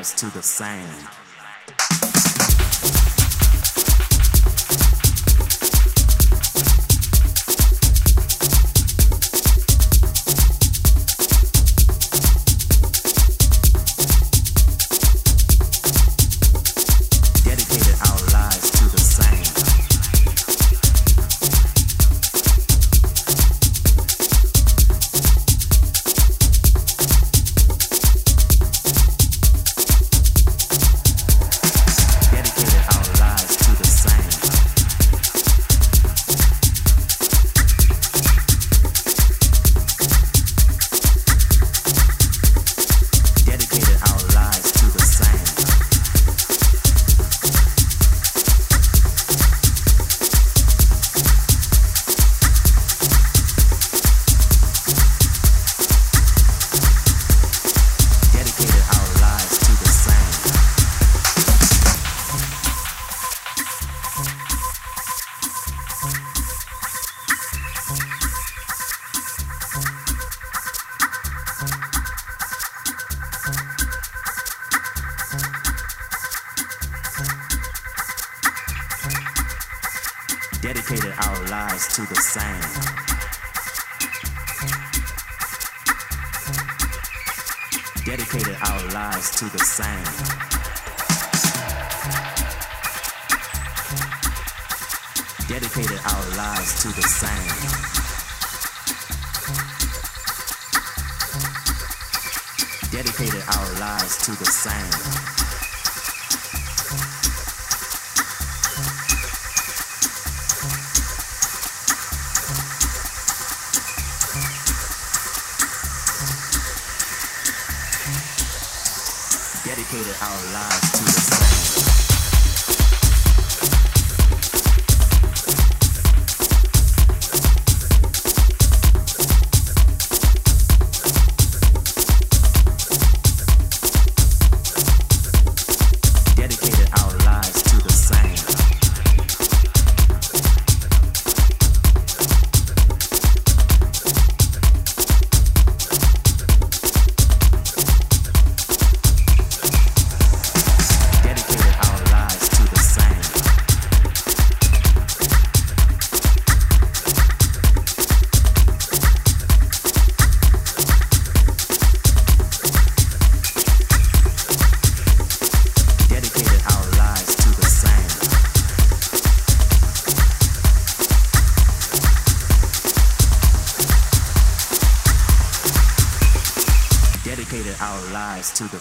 lives to the sand.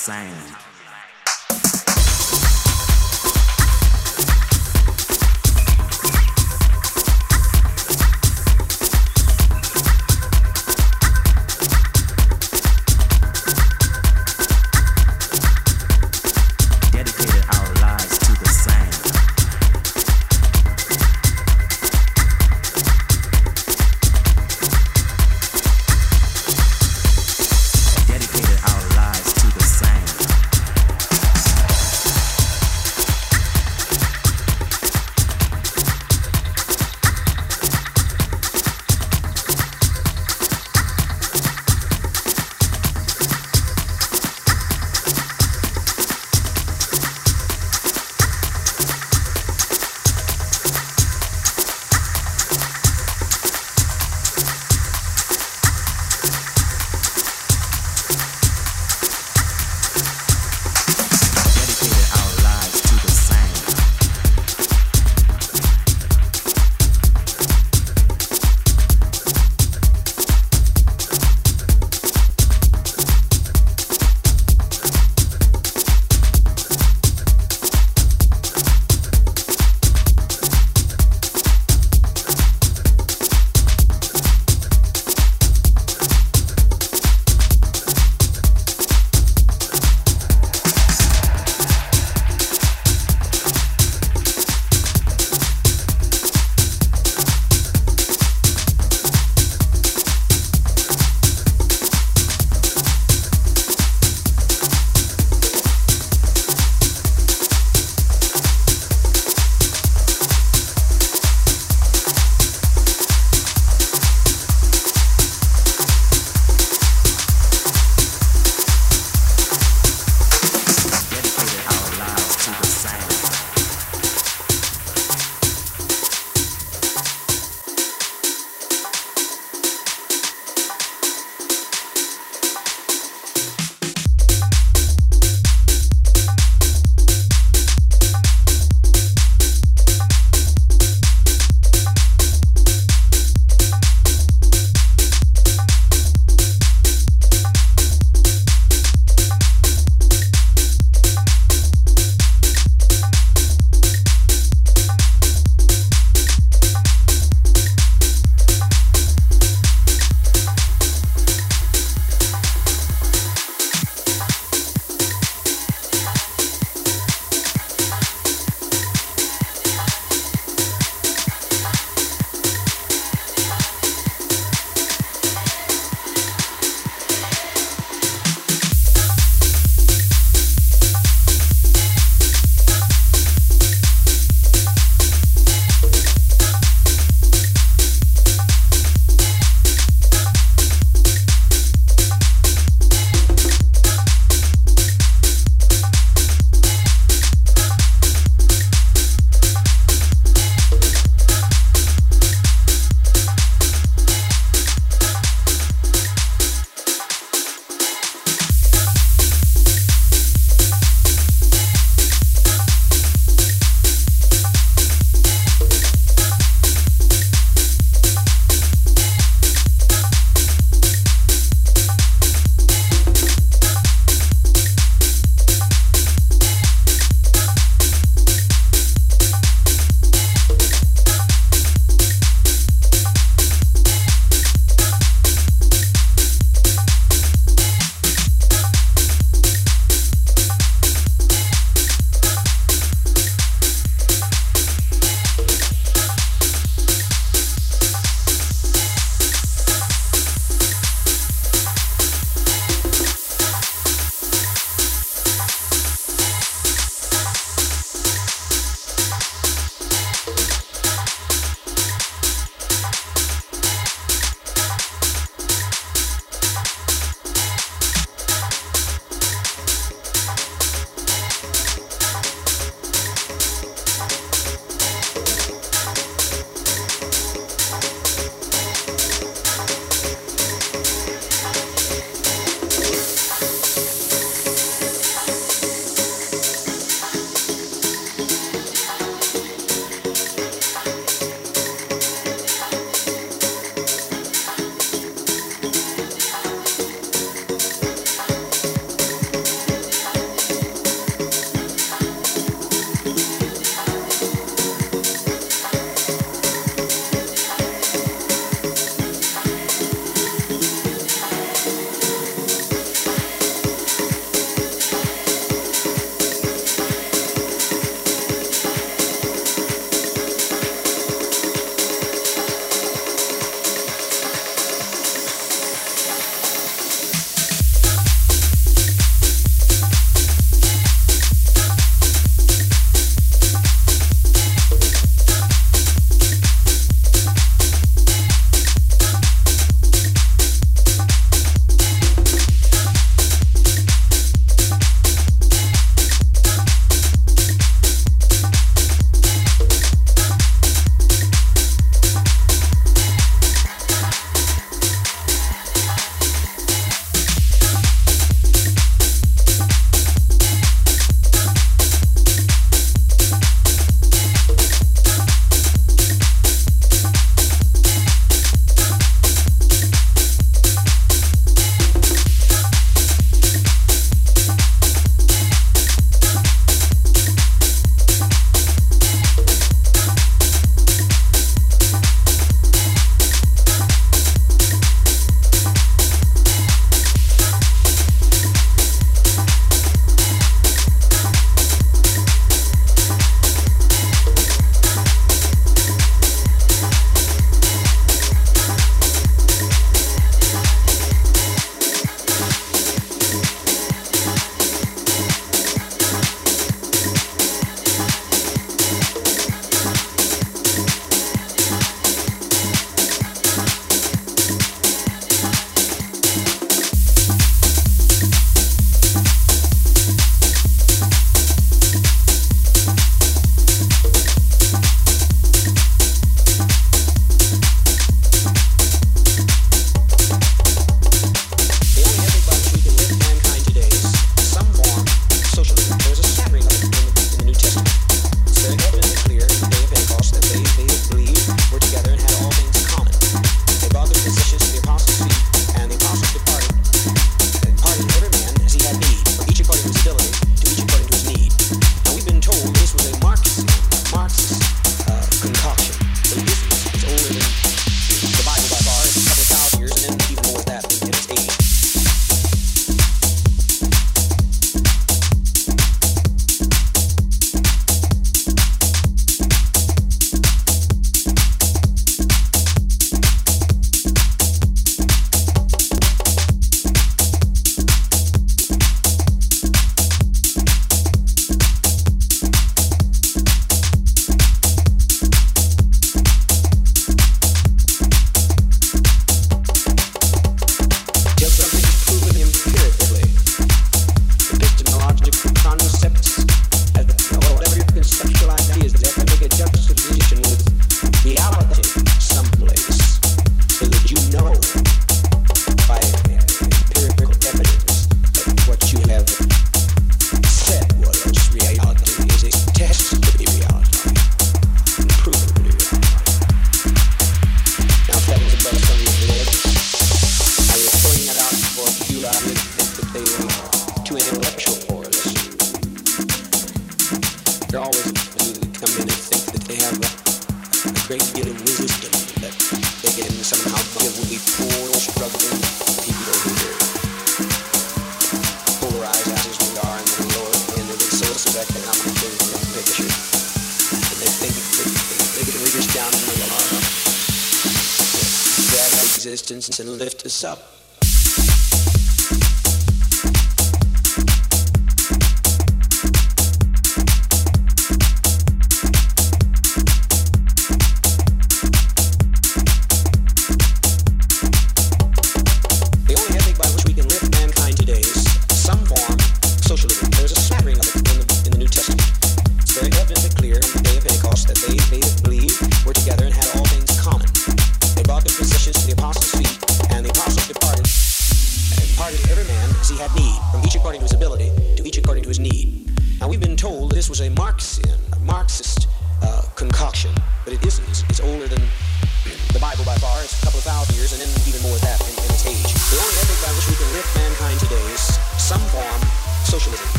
Sand.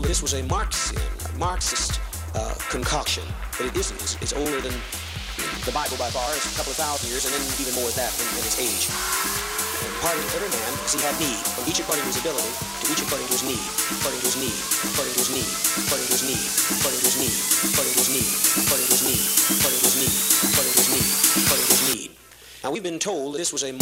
though this was a Marxian, Marxist uh, concoction, but it isn't. It's, it's, older than the Bible by far. It's a couple of thousand years, and then even more than that in, in its age. And part of every man, is he had need, from each according to his ability, to each according to his need, according to his need, according to his need, according to his need, according to his need, according to his need, according to his need, according to his need, according to his need, according to his need. Now we've been told that this was a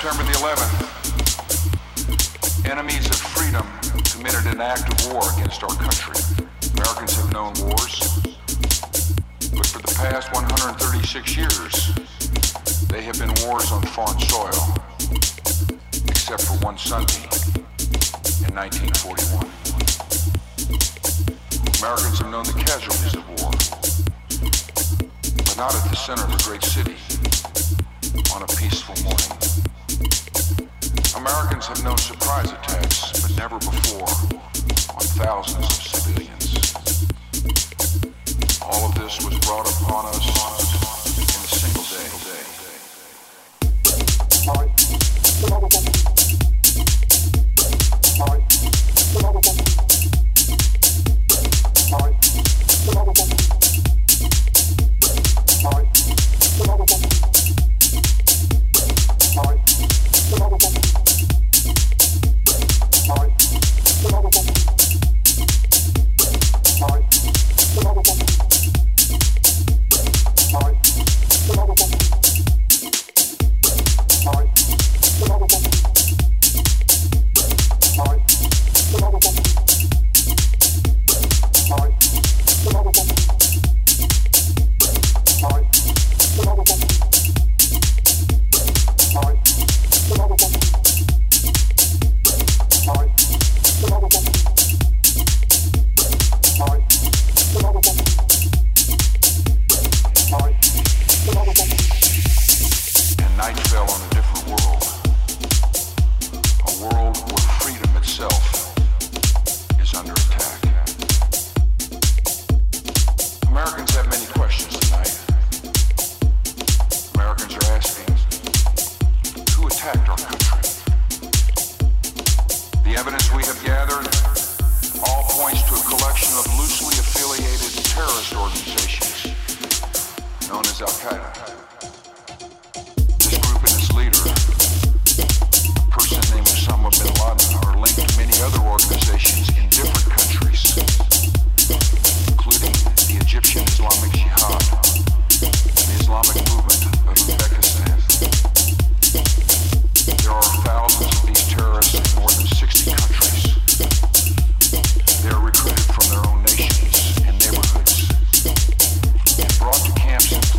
the 11th, enemies of freedom committed an act of war against our country. Americans have known wars, but for the past 136 years, they have been wars on foreign soil, except for one Sunday in 1941. Americans have known the casualties of war, but not at the center of a great city on a peaceful morning. Americans have known surprise attacks, but never before on thousands of civilians. All of this was brought upon us in a single day.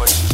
questions.